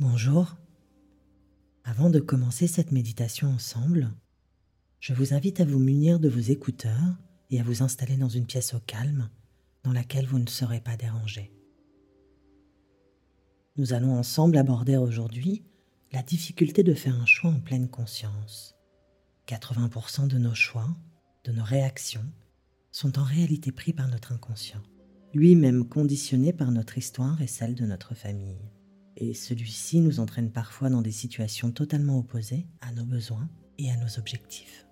Bonjour. Avant de commencer cette méditation ensemble, je vous invite à vous munir de vos écouteurs et à vous installer dans une pièce au calme dans laquelle vous ne serez pas dérangé. Nous allons ensemble aborder aujourd'hui la difficulté de faire un choix en pleine conscience. 80% de nos choix, de nos réactions, sont en réalité pris par notre inconscient, lui-même conditionné par notre histoire et celle de notre famille. Et celui-ci nous entraîne parfois dans des situations totalement opposées à nos besoins et à nos objectifs.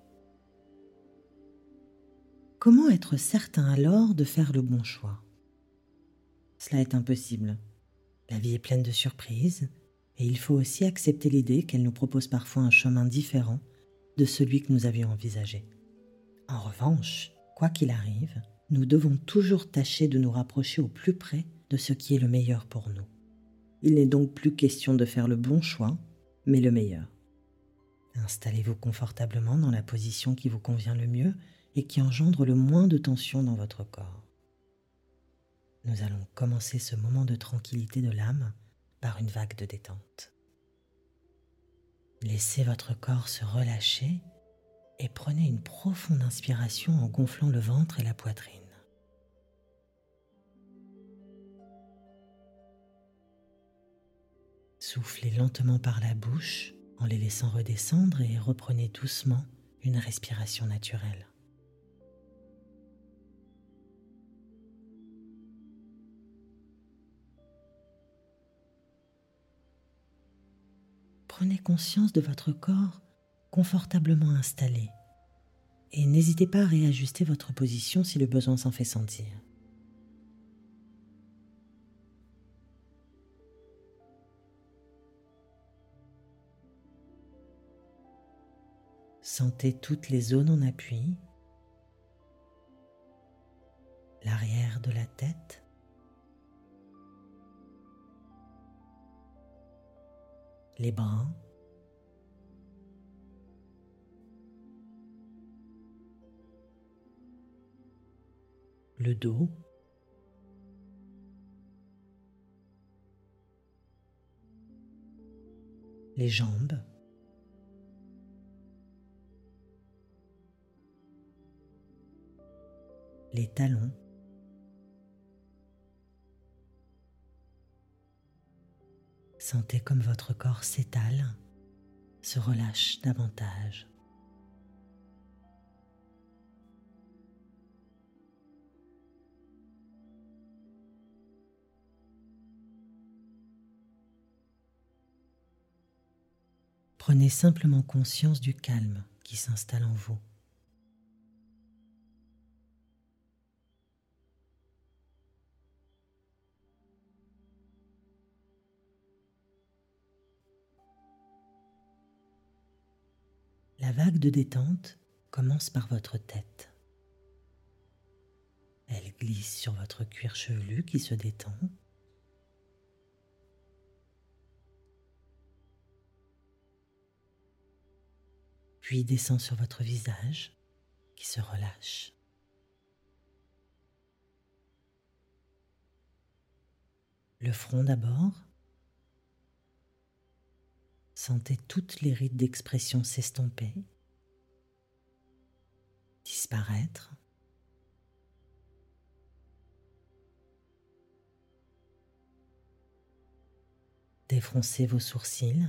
Comment être certain alors de faire le bon choix? Cela est impossible. La vie est pleine de surprises et il faut aussi accepter l'idée qu'elle nous propose parfois un chemin différent de celui que nous avions envisagé. En revanche, quoi qu'il arrive, nous devons toujours tâcher de nous rapprocher au plus près de ce qui est le meilleur pour nous. Il n'est donc plus question de faire le bon choix, mais le meilleur. Installez-vous confortablement dans la position qui vous convient le mieux et qui engendre le moins de tension dans votre corps. Nous allons commencer ce moment de tranquillité de l'âme par une vague de détente. Laissez votre corps se relâcher et prenez une profonde inspiration en gonflant le ventre et la poitrine. Soufflez lentement par la bouche en les laissant redescendre et reprenez doucement une respiration naturelle. Prenez conscience de votre corps confortablement installé et n'hésitez pas à réajuster votre position si le besoin s'en fait sentir. Sentez toutes les zones en appui, l'arrière de la tête, les bras, le dos, les jambes, les talons, Sentez comme votre corps s'étale, se relâche davantage. Prenez simplement conscience du calme qui s'installe en vous. La vague de détente commence par votre tête. Elle glisse sur votre cuir chevelu qui se détend. Puis descend sur votre visage qui se relâche. Le front d'abord Sentez toutes les rides d'expression s'estomper, disparaître. Défroncez vos sourcils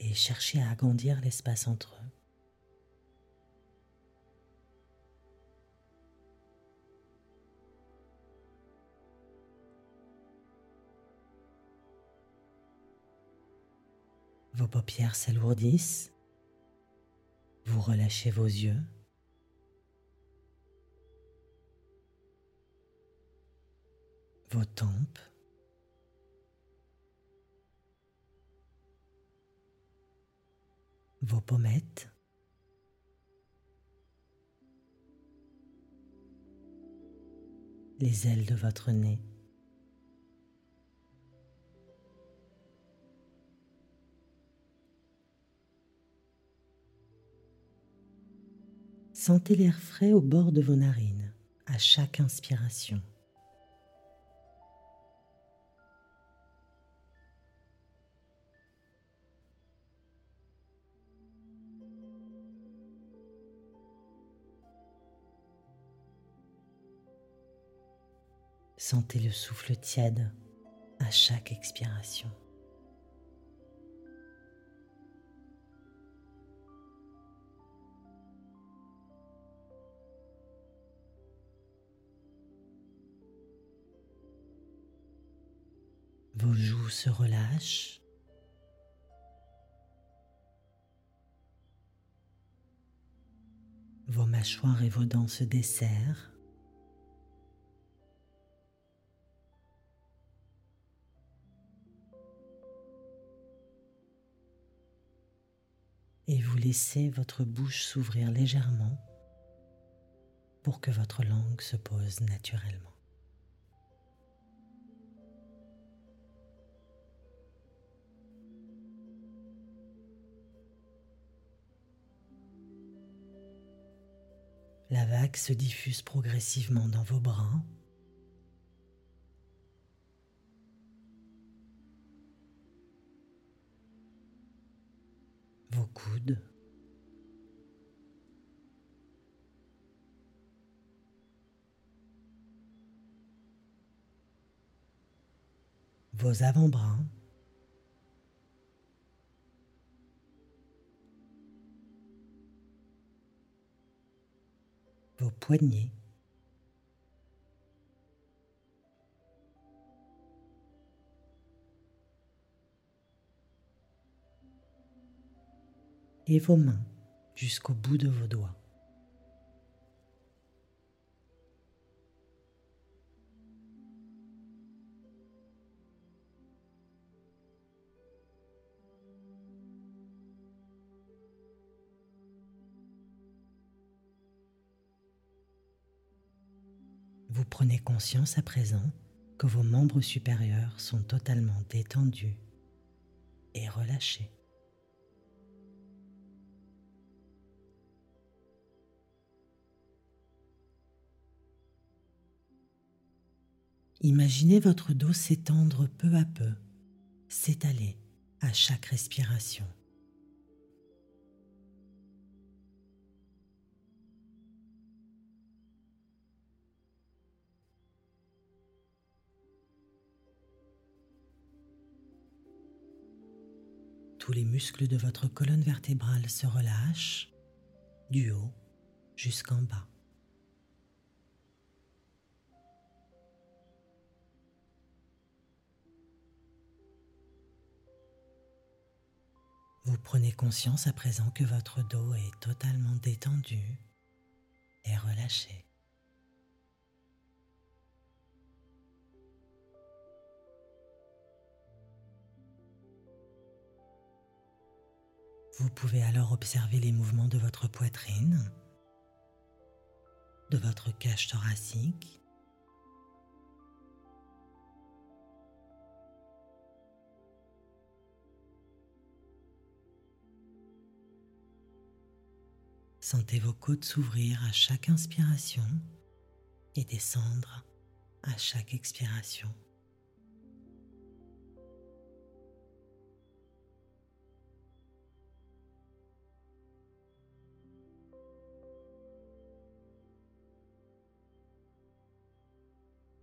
et cherchez à agrandir l'espace entre eux. Vos paupières s'alourdissent. Vous relâchez vos yeux. Vos tempes. Vos pommettes. Les ailes de votre nez. Sentez l'air frais au bord de vos narines à chaque inspiration. Sentez le souffle tiède à chaque expiration. Vos joues se relâchent. Vos mâchoires et vos dents se desserrent. Et vous laissez votre bouche s'ouvrir légèrement pour que votre langue se pose naturellement. La vague se diffuse progressivement dans vos bras. Vos coudes. Vos avant-bras. Et vos mains jusqu'au bout de vos doigts. Prenez conscience à présent que vos membres supérieurs sont totalement détendus et relâchés. Imaginez votre dos s'étendre peu à peu, s'étaler à chaque respiration. Tous les muscles de votre colonne vertébrale se relâchent du haut jusqu'en bas. Vous prenez conscience à présent que votre dos est totalement détendu et relâché. Vous pouvez alors observer les mouvements de votre poitrine, de votre cage thoracique, Sentez vos côtes s'ouvrir à chaque inspiration et descendre à chaque expiration.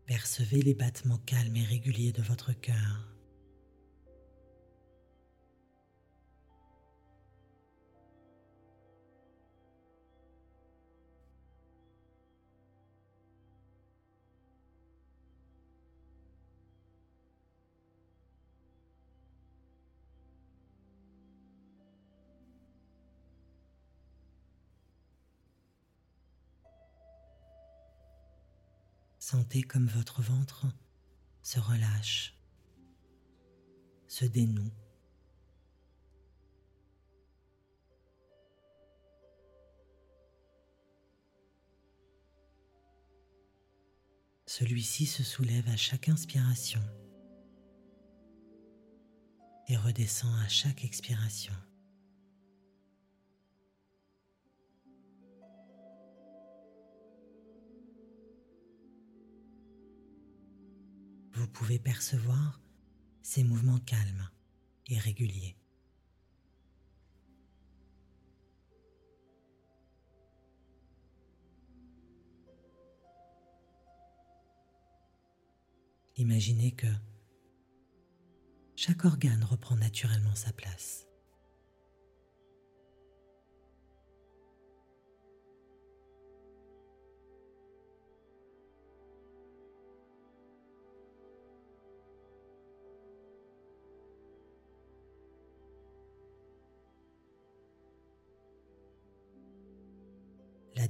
Percevez les battements calmes et réguliers de votre cœur. Sentez comme votre ventre se relâche, se dénoue. Celui-ci se soulève à chaque inspiration et redescend à chaque expiration. Vous pouvez percevoir ces mouvements calmes et réguliers. Imaginez que chaque organe reprend naturellement sa place.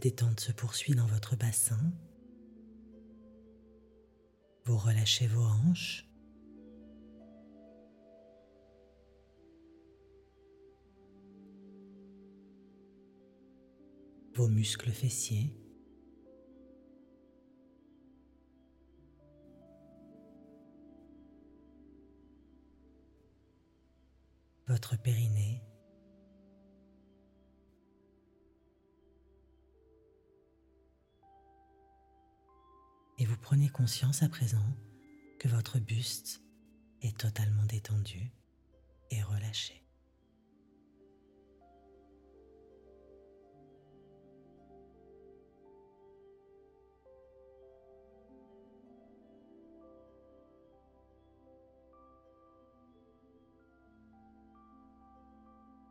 Détente se poursuit dans votre bassin. Vous relâchez vos hanches. Vos muscles fessiers. Votre périnée. Prenez conscience à présent que votre buste est totalement détendu et relâché.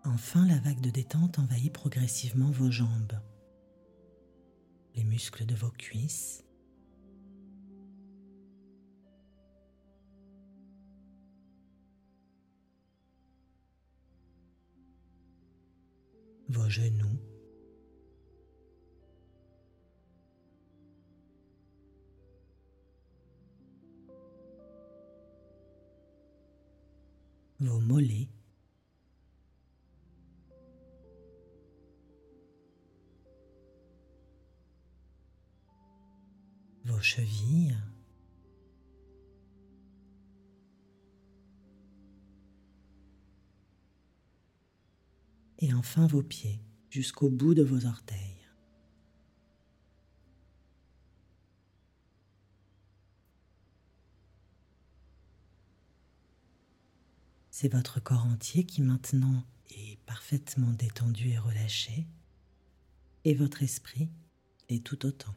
Enfin, la vague de détente envahit progressivement vos jambes, les muscles de vos cuisses, vos genoux, vos mollets, vos chevilles, et enfin vos pieds jusqu'au bout de vos orteils. C'est votre corps entier qui maintenant est parfaitement détendu et relâché, et votre esprit est tout autant.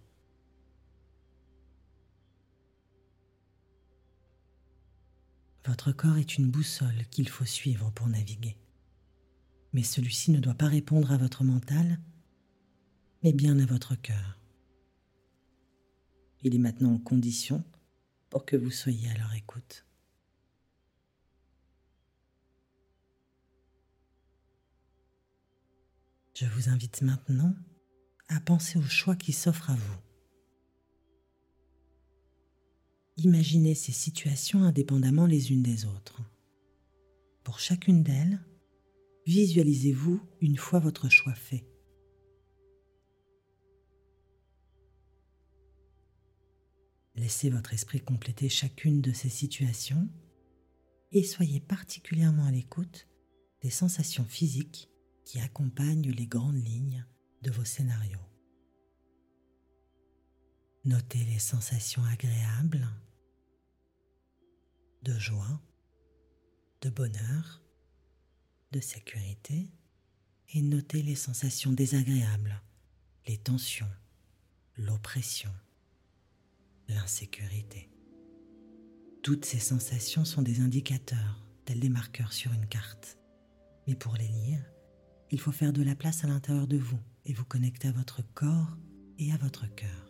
Votre corps est une boussole qu'il faut suivre pour naviguer mais celui-ci ne doit pas répondre à votre mental, mais bien à votre cœur. Il est maintenant en condition pour que vous soyez à leur écoute. Je vous invite maintenant à penser au choix qui s'offre à vous. Imaginez ces situations indépendamment les unes des autres. Pour chacune d'elles, Visualisez-vous une fois votre choix fait. Laissez votre esprit compléter chacune de ces situations et soyez particulièrement à l'écoute des sensations physiques qui accompagnent les grandes lignes de vos scénarios. Notez les sensations agréables de joie, de bonheur, sécurité et notez les sensations désagréables, les tensions, l'oppression, l'insécurité. Toutes ces sensations sont des indicateurs, tels des marqueurs sur une carte. Mais pour les lire, il faut faire de la place à l'intérieur de vous et vous connecter à votre corps et à votre cœur.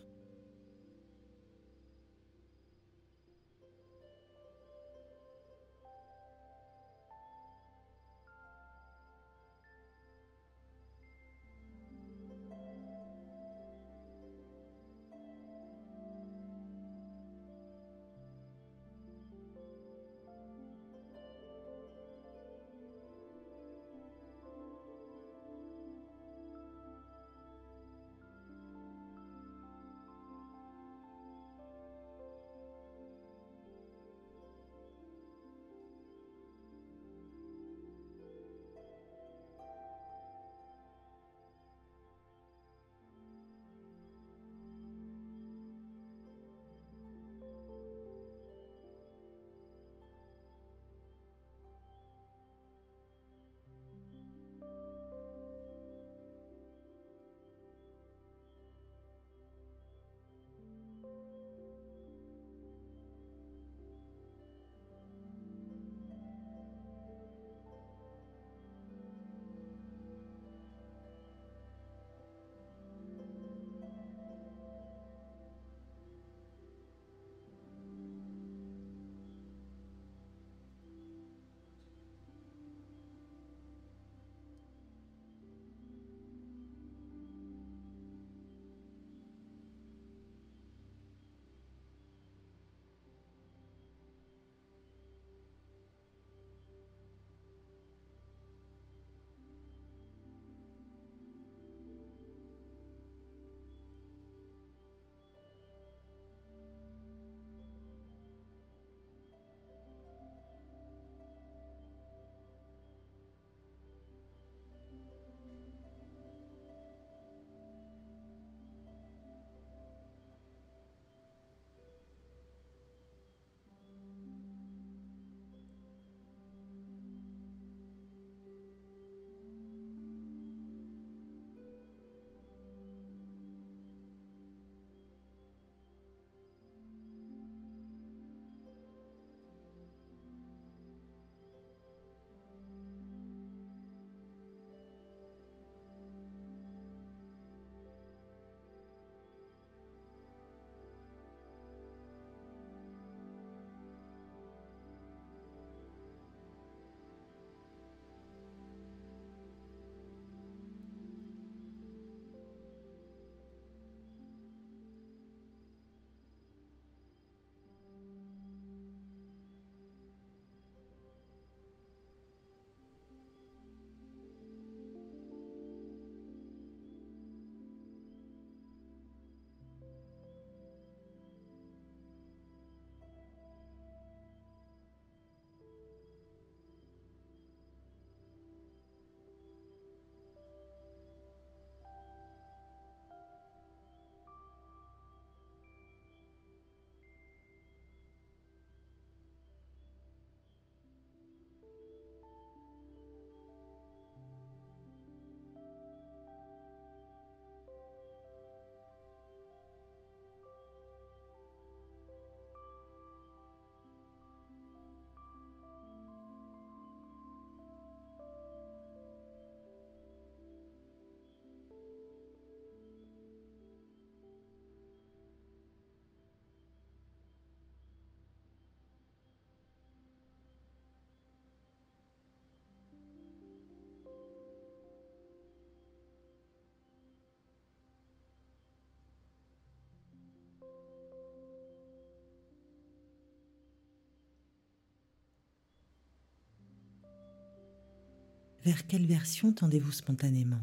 Vers quelle version tendez-vous spontanément?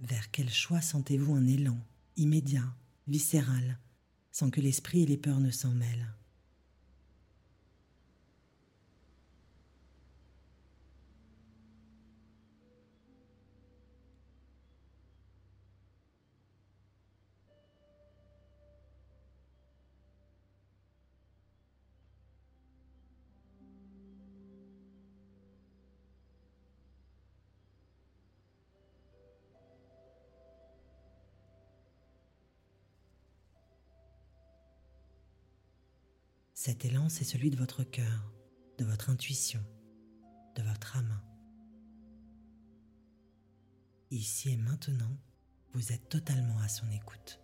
Vers quel choix sentez-vous un élan, immédiat, viscéral, sans que l'esprit et les peurs ne s'en mêlent? Cet élan, c'est celui de votre cœur, de votre intuition, de votre âme. Ici et maintenant, vous êtes totalement à son écoute.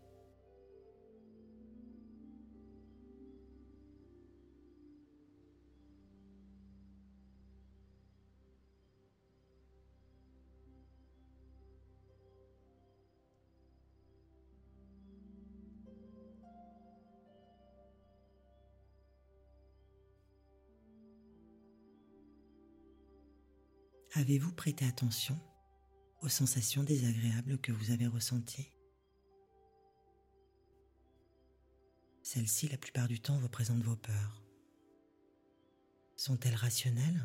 Avez-vous prêté attention aux sensations désagréables que vous avez ressenties? Celles-ci, la plupart du temps, représentent vos peurs. Sont-elles rationnelles?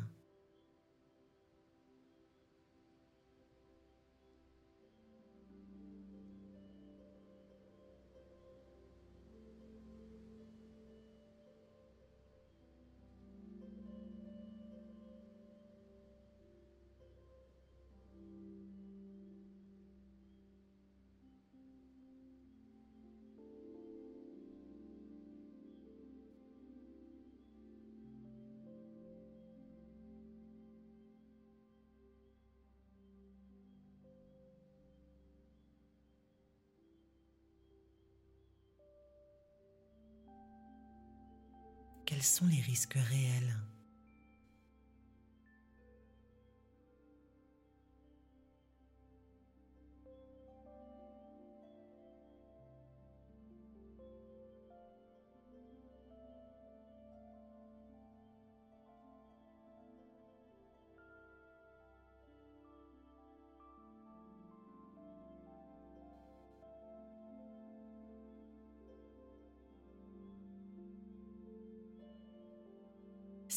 Quels sont les risques réels?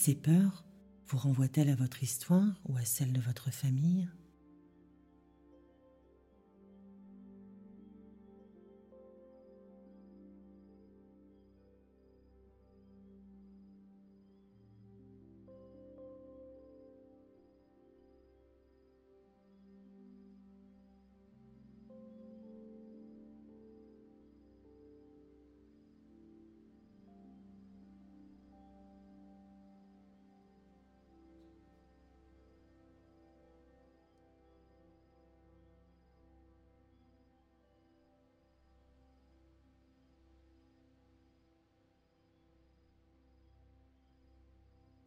Ces peurs vous renvoient-elles à votre histoire ou à celle de votre famille?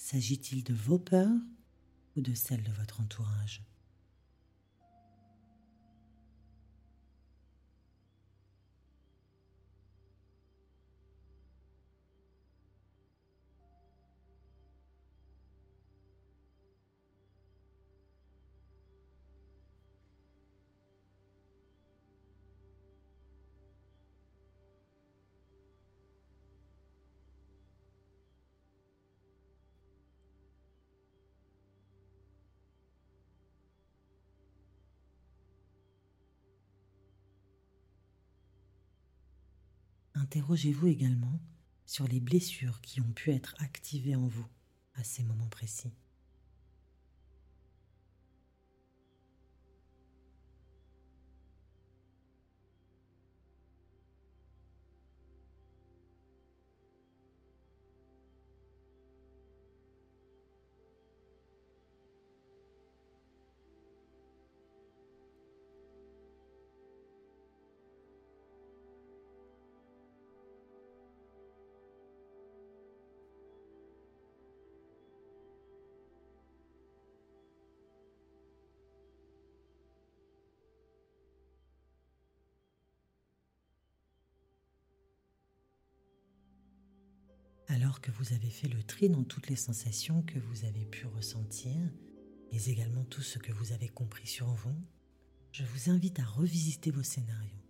S'agit-il de vos peurs ou de celles de votre entourage? Interrogez-vous également sur les blessures qui ont pu être activées en vous à ces moments précis. Que vous avez fait le tri dans toutes les sensations que vous avez pu ressentir, mais également tout ce que vous avez compris sur vous, je vous invite à revisiter vos scénarios.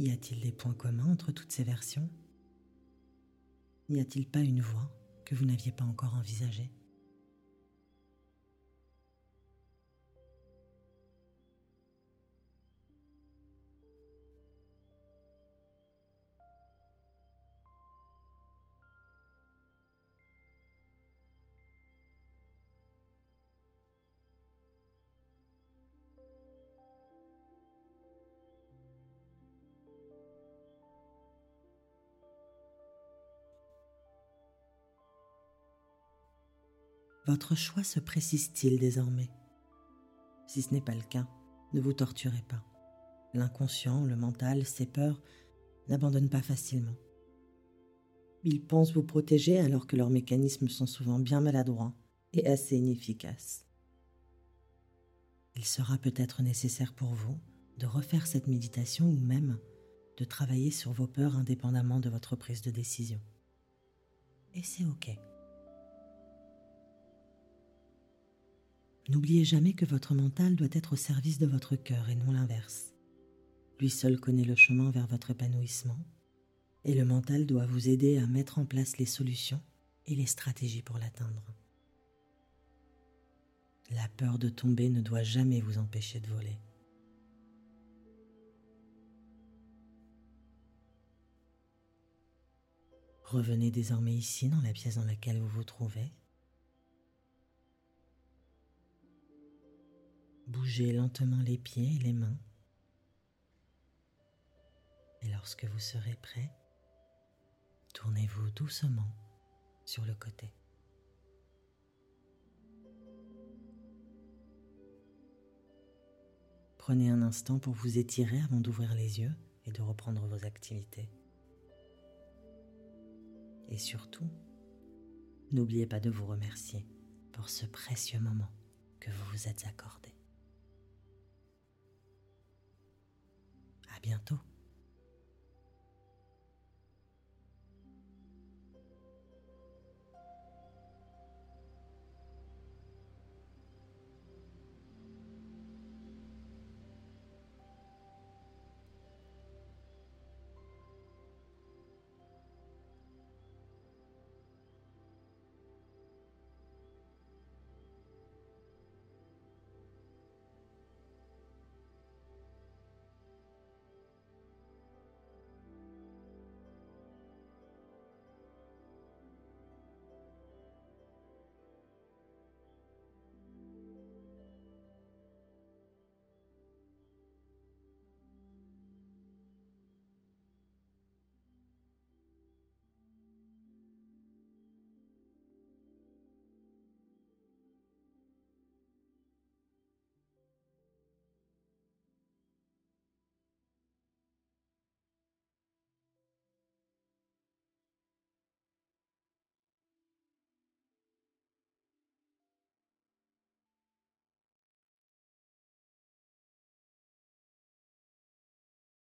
Y a-t-il des points communs entre toutes ces versions? N'y a-t-il pas une voie que vous n'aviez pas encore envisagée? Votre choix se précise-t-il désormais? Si ce n'est pas le cas, ne vous torturez pas. L'inconscient, le mental, ses peurs n'abandonnent pas facilement. Ils pensent vous protéger alors que leurs mécanismes sont souvent bien maladroits et assez inefficaces. Il sera peut-être nécessaire pour vous de refaire cette méditation ou même de travailler sur vos peurs indépendamment de votre prise de décision. Et c'est OK. N'oubliez jamais que votre mental doit être au service de votre cœur et non l'inverse. Lui seul connaît le chemin vers votre épanouissement et le mental doit vous aider à mettre en place les solutions et les stratégies pour l'atteindre. La peur de tomber ne doit jamais vous empêcher de voler. Revenez désormais ici dans la pièce dans laquelle vous vous trouvez Bougez lentement les pieds et les mains. Et lorsque vous serez prêt, tournez-vous doucement sur le côté. Prenez un instant pour vous étirer avant d'ouvrir les yeux et de reprendre vos activités. Et surtout, n'oubliez pas de vous remercier pour ce précieux moment que vous vous êtes accordé. Bientôt.